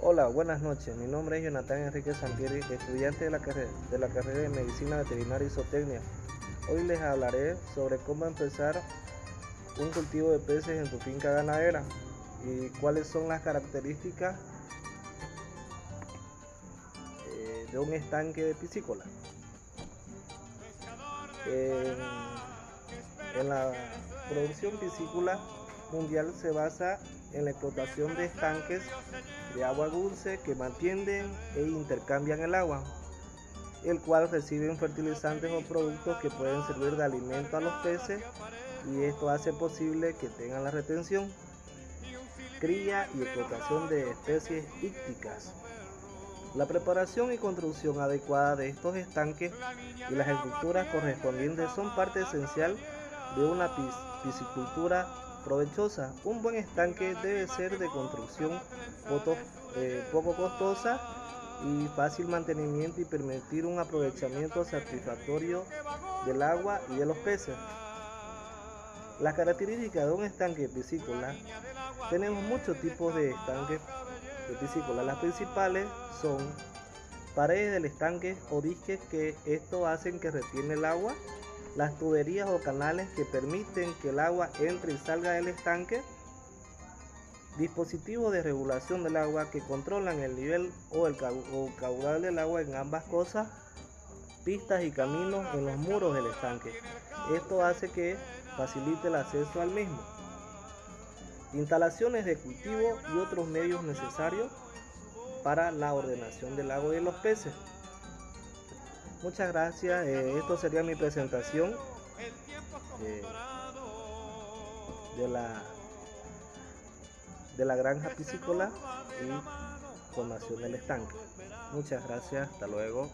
Hola, buenas noches. Mi nombre es Jonathan Enrique Santieri, estudiante de la, carrera, de la carrera de Medicina Veterinaria y Zootecnia. Hoy les hablaré sobre cómo empezar un cultivo de peces en su finca ganadera y cuáles son las características eh, de un estanque de piscícola. En, en la producción piscícola mundial se basa en la explotación de estanques de agua dulce que mantienen e intercambian el agua, el cual reciben fertilizantes o productos que pueden servir de alimento a los peces y esto hace posible que tengan la retención, cría y explotación de especies ícticas. La preparación y construcción adecuada de estos estanques y las estructuras correspondientes son parte esencial de una piscicultura provechosa. Un buen estanque debe ser de construcción eh, poco costosa y fácil mantenimiento y permitir un aprovechamiento satisfactorio del agua y de los peces. Las características de un estanque piscícola, tenemos muchos tipos de estanques de piscícola. Las principales son paredes del estanque o disques que esto hacen que retiene el agua las tuberías o canales que permiten que el agua entre y salga del estanque, dispositivos de regulación del agua que controlan el nivel o el caudal del agua en ambas cosas, pistas y caminos en los muros del estanque. Esto hace que facilite el acceso al mismo. Instalaciones de cultivo y otros medios necesarios para la ordenación del agua y de los peces. Muchas gracias. Eh, esto sería mi presentación eh, de la de la granja piscícola y formación del estanque. Muchas gracias. Hasta luego.